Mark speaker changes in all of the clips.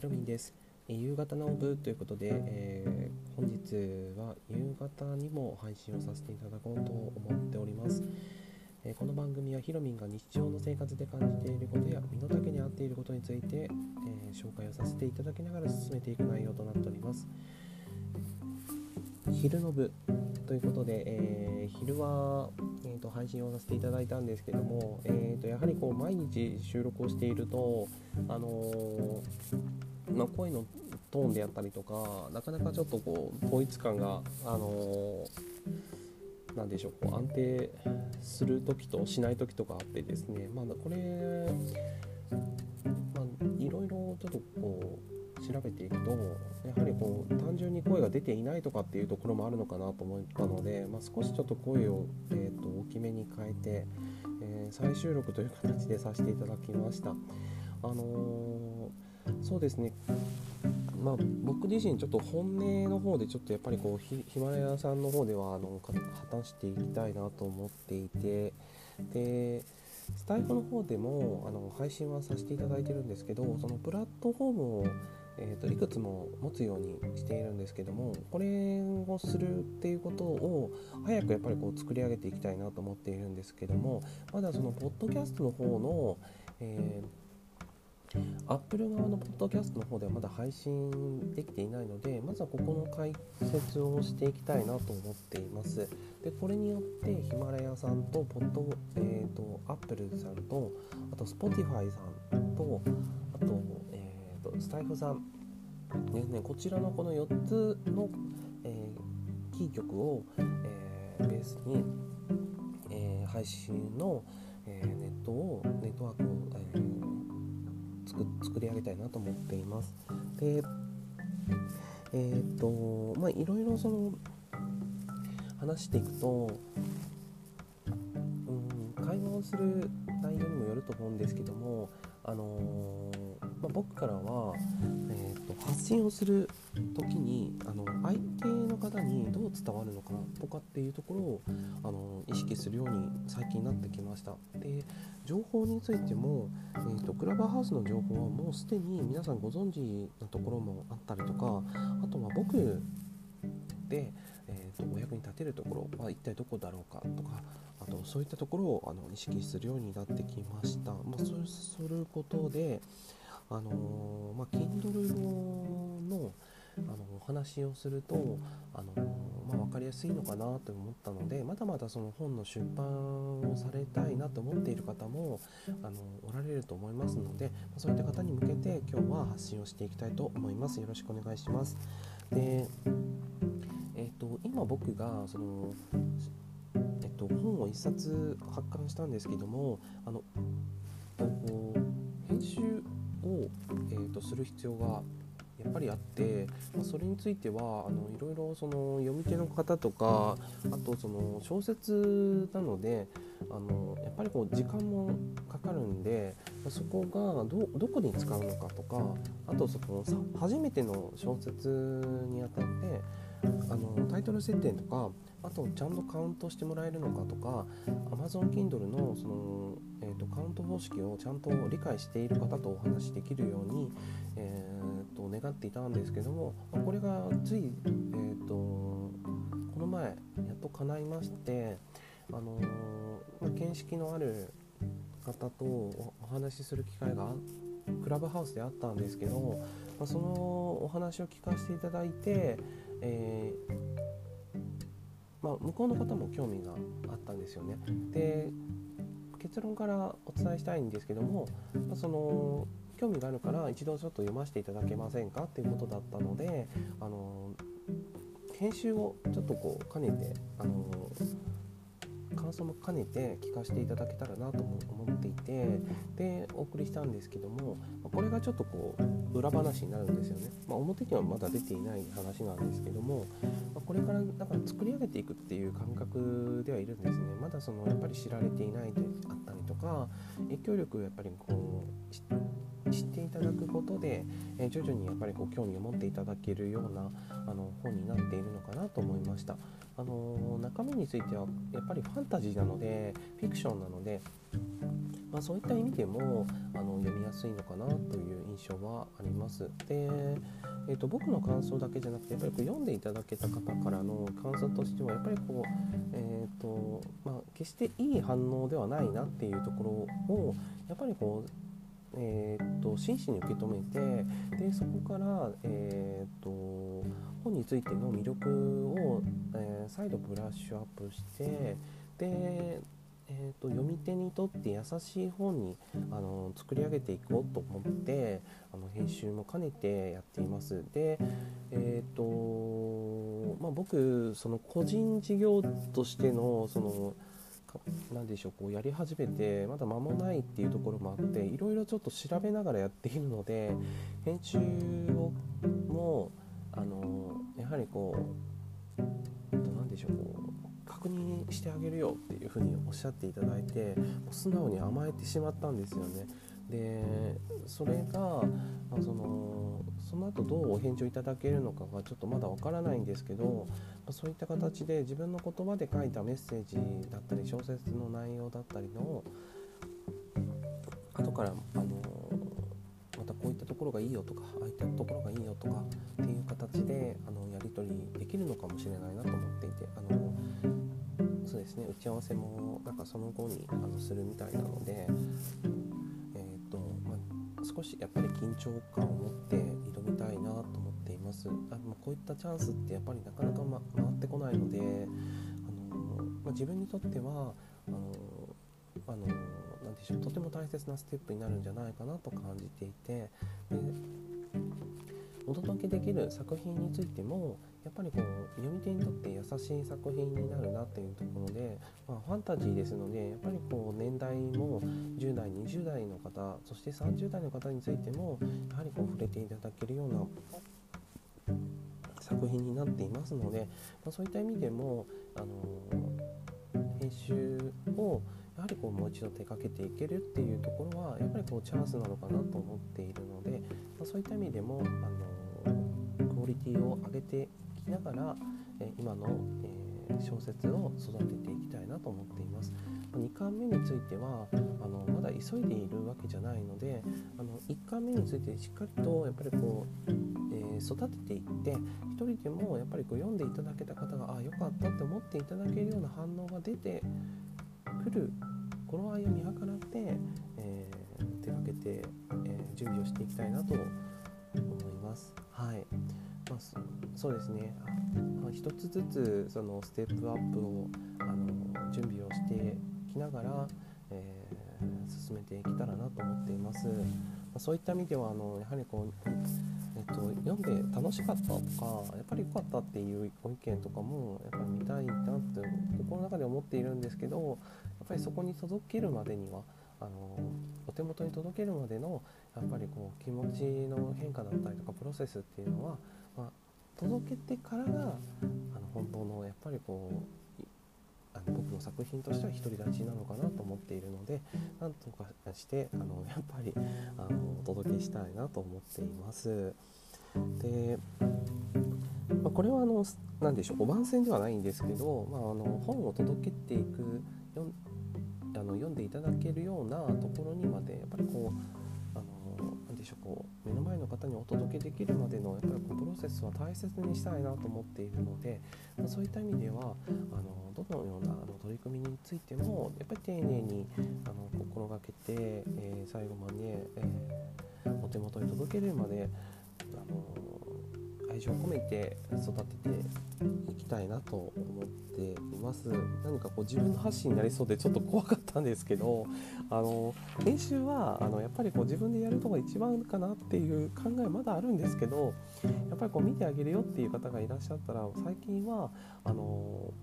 Speaker 1: ひろみんです。え夕方の部ということで、えー、本日は夕方にも配信をさせていただこうと思っております。えー、この番組はひろみんが日常の生活で感じていることや身の丈に合っていることについて、え、紹介をさせていただきながら進めていく内容となっております。昼の部ということで、えー、昼は、えーと、配信をさせていただいたんですけども、えーと、やはりこう毎日収録をしていると、あのー、ま、声のトーンであったりとかなかなかちょっとこう統一感が、あのー、なんでしょうこう安定する時としない時とかあってですね、まあ、これ、まあ、いろいろちょっとこう調べていくとやはりこう単純に声が出ていないとかっていうところもあるのかなと思ったので、まあ、少しちょっと声を、えーと、大きめに変えて、えー、再収録という形でさせていただきました。あのー、そうですね。まあ、僕自身ちょっと本音の方でちょっとやっぱりこうヒマラヤさんの方ではあの果たしていきたいなと思っていてでスタイフの方でもあの配信はさせていただいてるんですけどそのプラットフォームをえーと、いくつも持つようにしているんですけどもこれをするっていうことを早くやっぱりこう作り上げていきたいなと思っているんですけどもまだそのポッドキャストの方の、えーアップル側のポッドキャストの方ではまだ配信できていないのでまずはここの解説をしていきたいなと思っています。でこれによってヒマラヤさんとポッド、えーと、アップルさんとあと Spotify さんとあととスタイフさんですね。こちらのこの4つの、えー、キー局を、えー、ベースに、えー、配信の、えネットをネットワークを、作作り上げたいなと思っています。でえっ、とまあいろいろその話していくと、うん、会話をする内容にもよると思うんですけどもあのまあ、僕からは、えーと、信をする時にあの相手の方にどう伝わるのかとかっていうところをあの意識するように最近なってきましたで情報についても、えーと、クラブハウスの情報はもうすでに皆さんご存知なところもあったりとかあとは僕で、えーと、お役に立てるところは一体どこだろうかとかあとそういったところをあの意識するようになってきました。まあ、そうすることで、あのー、まあ、Kindle のあのお話をすると、あのまあ、分かりやすいのかなと思ったのでまだまだその本の出版をされたいなと思っている方もあのおられると思いますのでそういった方に向けて今日は発信をしていきたいと思います。よろしくお願いします。で、えーと、今僕がそのえっと、本を1冊発刊したんですけどもあの編集を、えーと、する必要がやっぱりあって、まあ、それについてはあのいろいろその読み手の方とかあとその小説なのであのやっぱりこう時間もかかるんでそこがどどこに使うのかとかあとその初めての小説にあたってあのタイトル設定とかあとちゃんとカウントしてもらえるのかとか Amazon Kindle のその、えーと、カウント方式をちゃんと理解している方とお話しできるように、えーと、願っていたんですけどもこれがつい、えーと、この前やっと叶いましてあのー、まあ、見識のある方とお話しする機会がクラブハウスであったんですけど、まあ、そのお話を聞かせていただいて、えー、まあ、向こうの方も興味があったんですよね。で結論からお伝えしたいんですけども、まあ、その興味があるから一度ちょっと読ませていただけませんか？っていうことだったのであの編集をちょっとこう兼ねてあの感想も兼ねて聞かせていただけたらなと思っていてでお送りしたんですけどもこれがちょっとこう裏話になるんですよね、まあ、表にはまだ出ていない話なんですけどもこれからだから作り上げていくっていう感覚ではいるんですねまだそのやっぱり知られていないであったりとか影響力をやっぱりこう知っていただくことで、え徐々にやっぱりこう興味を持っていただけるようなあの本になっているのかなと思いました。あの中身についてはやっぱりファンタジーなのでフィクションなのでまあ、そういった意味でもあの読みやすいのかなという印象はあります。で、えーと、僕の感想だけじゃなくてやっぱりこう読んでいただけた方からの感想としてはやっぱりこう、えーとまあ、決していい反応ではないなっていうところをやっぱりこうえーと、真摯に受け止めてでそこから、えーと、本についての魅力を、再度ブラッシュアップしてでえーと、読み手にとって優しい本にあの作り上げていこうと思ってあの編集も兼ねてやっています。で、えーとまあ、僕その個人事業としてのその何でしょうこうやり始めてまだ間もないっていうところもあっていろいろちょっと調べながらやっているので編集をもあのやはりこう何でしょうこう確認してあげるよっていうふうにおっしゃっていただいてもう素直に甘えてしまったんですよね。でそれが、まあ、そのその後どうお返事をいただけるのかがちょっとまだわからないんですけど、まあ、そういった形で自分の言葉で書いたメッセージだったり小説の内容だったりの後からあのこういったところがいいよとかああいったところがいいよとかっていう形であのやり取りできるのかもしれないなと思っていてあのそうですね打ち合わせもなんかその後にあのするみたいなので、えーとまあ、少しやっぱり緊張感を持って挑みたいなと思っています。あ、まこういったチャンスってやっぱりなかなか、ま、回ってこないのであの、まあ、自分にとってはあのでしょうとても大切なステップになるんじゃないかなと感じていてでお届けできる作品についてもやっぱりこう読み手にとって優しい作品になるなっていうところで、まあ、ファンタジーですのでやっぱりこう年代も10代20代の方そして30代の方についてもやはりこう触れていただけるような作品になっていますので、まあ、そういった意味でも、あの編集をやはりこうもう一度手掛けていけるっていうところはやっぱりこうチャンスなのかなと思っているので、まあ、そういった意味でも、あのクオリティを上げていきながら、え今の、え小説を育てていきたいなと思っています。2巻目についてはあのまだ急いでいるわけじゃないのであの1巻目についてしっかりとやっぱりこう、えー、育てていって1人でもやっぱりこう読んでいただけた方があ良かったって思っていただけるような反応が出てくる頃合いを見計らって、えー、手がけて、えー、準備をしていきたいなと思います。はいまあ、そうですね、まあ、一つずつそのステップアップをあの準備をしてきながら、えー、進めていけたらなと思っています。まあ、そういった意味ではあのやはりこう、えっと、読んで楽しかったとかやっぱり良かったっていうご意見とかもやっぱり見たいなって心の中で思っているんですけどやっぱりそこに届けるまでにはあのお手元に届けるまでのやっぱりこう気持ちの変化だったりとかプロセスっていうのはまあ、届けてからがあの本当のやっぱりこうあの僕の作品としては独り立ちなのかなと思っているのでなんとかしてあのやっぱりあのお届けしたいなと思っています。でまあ、これはあの何でしょうお番宣ではないんですけど、まあ、あの本を届けていくよあの読んでいただけるようなところにまでやっぱりこう何でしょうこ方にお届けできるまでのやっぱりこうプロセスは大切にしたいなと思っているので、まあ、そういった意味ではあのどのようなあの取り組みについてもやっぱり丁寧にあの心がけて、えー、最後まで、えー、お手元に届けるまであの愛情を込めて育てていきたいなと思っています。何かこう自分の発信になりそうでちょっと怖かったんですけどあの編集はあのやっぱりこう自分でやるのが一番かなっていう考えまだあるんですけどやっぱりこう見てあげるよっていう方がいらっしゃったら最近はあの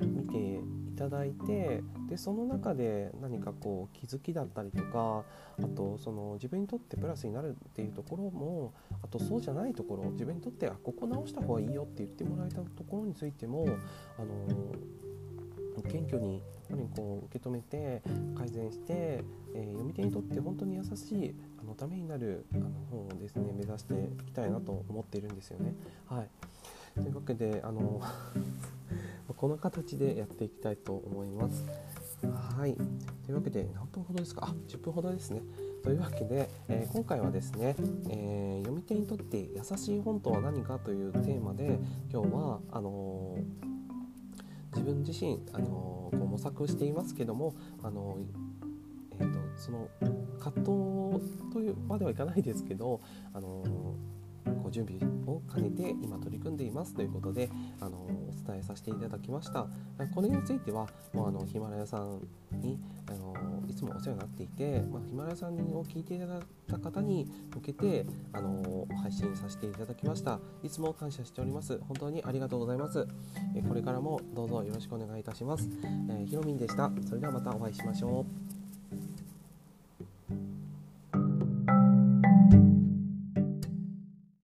Speaker 1: 見てただいてでその中で何かこう気づきだったりとかあとその自分にとってプラスになるっていうところもあとそうじゃないところ自分にとってあここ直した方がいいよって言ってもらえたところについてもあの謙虚にやっぱりこう受け止めて改善して、えー、読み手にとって本当に優しいあのためになるあの本をですね目指していきたいなと思っているんですよね。はいというわけであのこの形でやっていきたいと思います。はい。というわけで何分ほどですか？あ10分ほどですね。というわけで、えー、今回はですね、えー、読み手にとって優しい本とは何かというテーマで今日はあのー、自分自身、あのこう模索していますけども、あのえーと、その葛藤というまではいかないですけど、あの準備を兼ねて今取り組んでいますということであのお伝えさせていただきました。これについてはもうあのヒマラヤさんにあのいつもお世話になっていて、まあ、ヒマラヤさんを聞いていただいた方に向けてあの配信させていただきました。いつも感謝しております。本当にありがとうございます。えこれからもどうぞよろしくお願いいたします、えー、ひろみんでした。それではまたお会いしましょう。